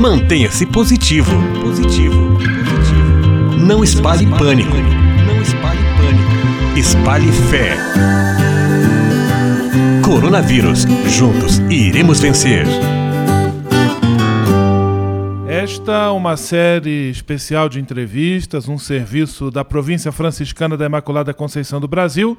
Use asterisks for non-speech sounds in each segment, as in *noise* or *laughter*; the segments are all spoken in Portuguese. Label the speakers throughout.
Speaker 1: Mantenha-se positivo. Positivo. Positivo. Não espalhe pânico. Não espalhe pânico. Espalhe fé. Coronavírus. Juntos iremos vencer.
Speaker 2: Esta é uma série especial de entrevistas, um serviço da Província Franciscana da Imaculada Conceição do Brasil,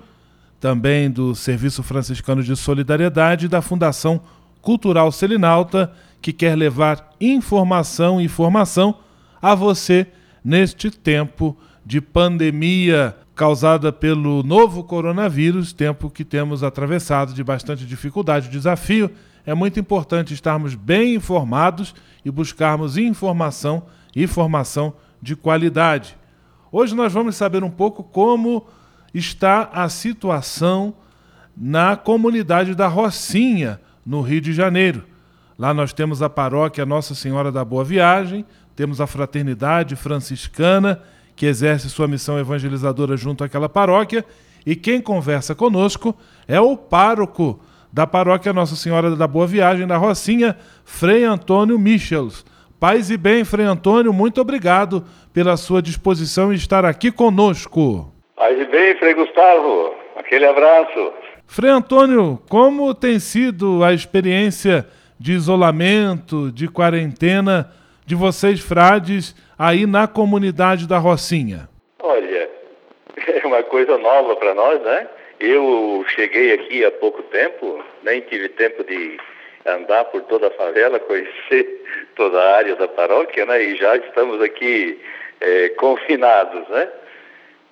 Speaker 2: também do Serviço Franciscano de Solidariedade e da Fundação Cultural Selinalta, que quer levar informação e formação a você neste tempo de pandemia causada pelo novo coronavírus, tempo que temos atravessado de bastante dificuldade e desafio. É muito importante estarmos bem informados e buscarmos informação e formação de qualidade. Hoje nós vamos saber um pouco como está a situação na comunidade da Rocinha, no Rio de Janeiro. Lá nós temos a paróquia Nossa Senhora da Boa Viagem, temos a Fraternidade Franciscana, que exerce sua missão evangelizadora junto àquela paróquia, e quem conversa conosco é o pároco da paróquia Nossa Senhora da Boa Viagem, na Rocinha, Frei Antônio Michels. Paz e bem, Frei Antônio, muito obrigado pela sua disposição em estar aqui conosco.
Speaker 3: Paz e bem, Frei Gustavo. Aquele abraço.
Speaker 2: Frei Antônio, como tem sido a experiência de isolamento, de quarentena de vocês, frades, aí na comunidade da Rocinha?
Speaker 3: Olha, *laughs* é uma coisa nova para nós, né? Eu cheguei aqui há pouco tempo, nem tive tempo de andar por toda a favela, *laughs* conhecer toda a área da paróquia, né? E já estamos aqui é, confinados, né?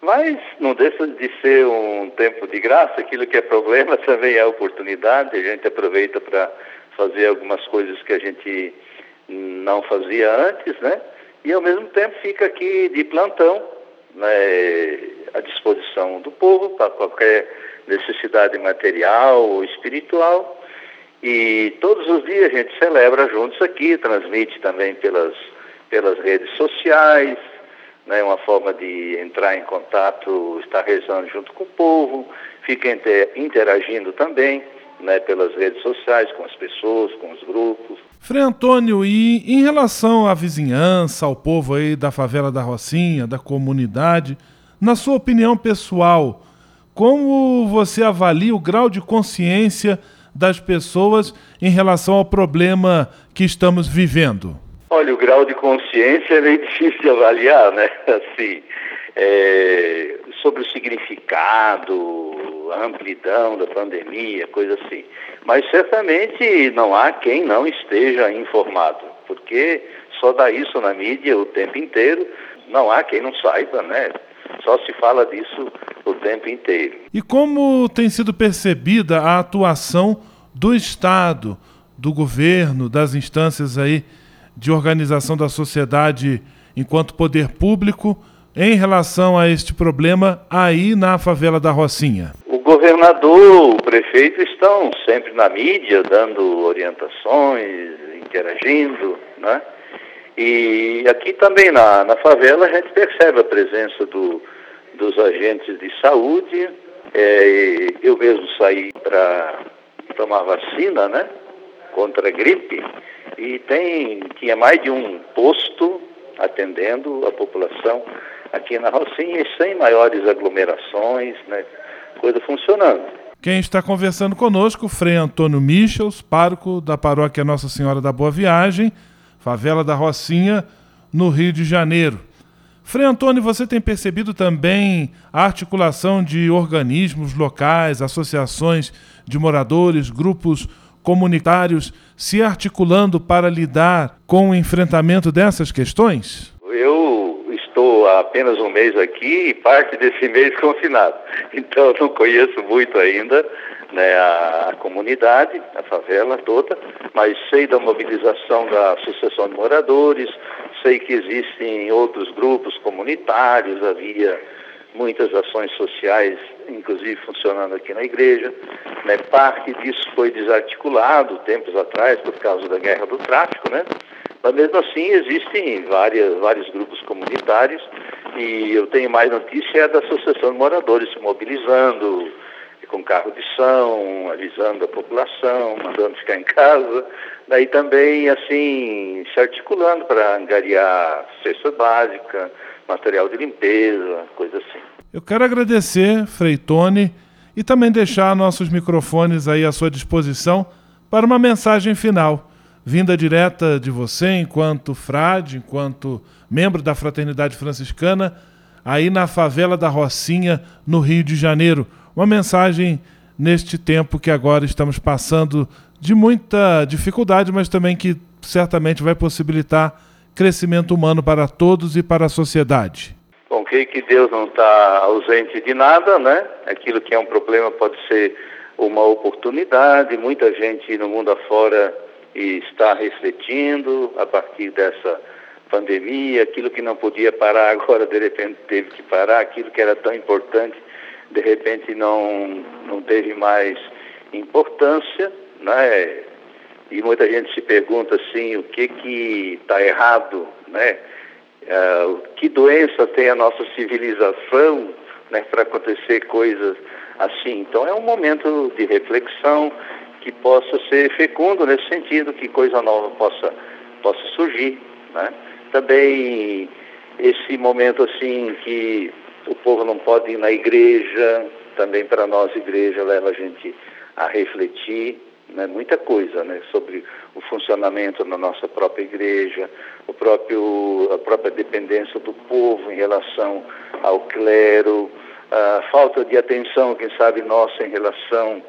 Speaker 3: Mas não deixa de ser um tempo de graça, aquilo que é problema *laughs* também é oportunidade, a gente aproveita para fazer algumas coisas que a gente não fazia antes, né? E ao mesmo tempo fica aqui de plantão, né, à disposição do povo para qualquer necessidade material ou espiritual. E todos os dias a gente celebra juntos aqui, transmite também pelas, pelas redes sociais, né, uma forma de entrar em contato, estar rezando junto com o povo, fica inter, interagindo também né, pelas redes sociais, com as pessoas, com os grupos.
Speaker 2: Frei Antônio, e em relação à vizinhança, ao povo aí da favela da Rocinha, da comunidade, na sua opinião pessoal, como você avalia o grau de consciência das pessoas em relação ao problema que estamos vivendo?
Speaker 3: Olha, o grau de consciência é meio *laughs* difícil de avaliar, né? *laughs* Assim, é, sobre o significado, a amplidão da pandemia, coisa assim. Mas certamente não há quem não esteja informado, porque só dá isso na mídia o tempo inteiro, não há quem não saiba, né? Só se fala disso o tempo inteiro.
Speaker 2: E como tem sido percebida a atuação do Estado, do governo, das instâncias aí de organização da sociedade enquanto poder público em relação a este problema aí na favela da Rocinha?
Speaker 3: governador, o prefeito estão sempre na mídia, dando orientações, interagindo, né? E aqui também na, na favela a gente percebe a presença do, dos agentes de saúde. É, eu mesmo saí para tomar vacina, né? Contra a gripe. E tem, tinha mais de um posto atendendo a população aqui na Rocinha sem maiores aglomerações, né? coisa funcionando.
Speaker 2: Quem está conversando conosco, Frei Antônio Michels, pároco da paróquia Nossa Senhora da Boa Viagem, favela da Rocinha, no Rio de Janeiro. Frei Antônio, você tem percebido também a articulação de organismos locais, associações de moradores, grupos comunitários se articulando para lidar com o enfrentamento dessas questões?
Speaker 3: Há apenas um mês aqui e parte desse mês confinado. *laughs* Então, não conheço muito ainda né, a, a, comunidade, a favela toda, mas sei da mobilização da Associação de Moradores, sei que existem outros grupos comunitários, havia muitas ações sociais, inclusive funcionando aqui na igreja. Né, parte disso foi desarticulado tempos atrás por causa da guerra do tráfico, né? Mas mesmo assim existem várias, vários grupos comunitários e eu tenho mais notícia é da Associação de Moradores se mobilizando, com carro de som, avisando a população, mandando ficar em casa. Daí também, assim, se articulando para angariar cesta básica, material de limpeza, coisa assim.
Speaker 2: Eu quero agradecer, Freitone, e também deixar nossos microfones aí à sua disposição para uma mensagem final, vinda direta de você, enquanto frade, enquanto membro da Fraternidade Franciscana, aí na favela da Rocinha, no Rio de Janeiro. Uma mensagem neste tempo que agora estamos passando de muita dificuldade, mas também que certamente vai possibilitar crescimento humano para todos e para a sociedade.
Speaker 3: Bom, creio que Deus não está ausente de nada, né? Aquilo que é um problema pode ser uma oportunidade. Muita gente no mundo afora está refletindo a partir dessa pandemia, aquilo que não podia parar *laughs* agora de repente teve que parar, aquilo que era tão importante de repente não, não teve mais importância, né? E muita gente se pergunta assim, o que que está errado, né? Uh, que doença tem a nossa civilização, né, para acontecer coisas assim. Então é um momento de reflexão que possa ser fecundo nesse sentido, que coisa nova possa possa surgir, né? Também esse momento assim que o povo não pode ir na igreja, também para nós igreja leva a gente a refletir né, muita coisa né, sobre o funcionamento da nossa própria igreja, o próprio, a própria dependência do povo em relação ao clero, a falta de atenção, quem sabe, nossa em relação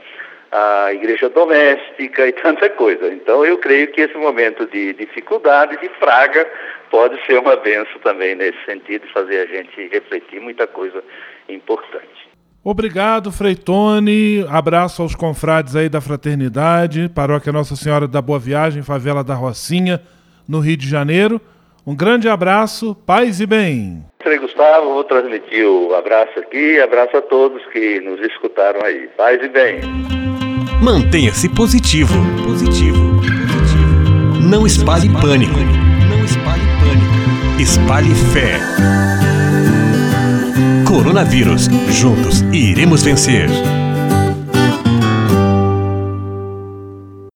Speaker 3: à igreja doméstica e tanta coisa. Então, eu creio que esse momento de dificuldade, de praga, pode ser uma benção também nesse sentido, fazer a gente refletir muita coisa importante.
Speaker 2: Obrigado, Freitone. Abraço aos confrades aí da Fraternidade, Paróquia Nossa Senhora da Boa Viagem, Favela da Rocinha, no Rio de Janeiro. Um grande abraço, paz e bem.
Speaker 3: Frei Gustavo, vou transmitir o abraço aqui, abraço a todos que nos escutaram aí. Paz e bem.
Speaker 1: Mantenha-se positivo, positivo, positivo. Não espalhe pânico espalhe pânico, espalhe fé. Coronavírus, juntos iremos vencer.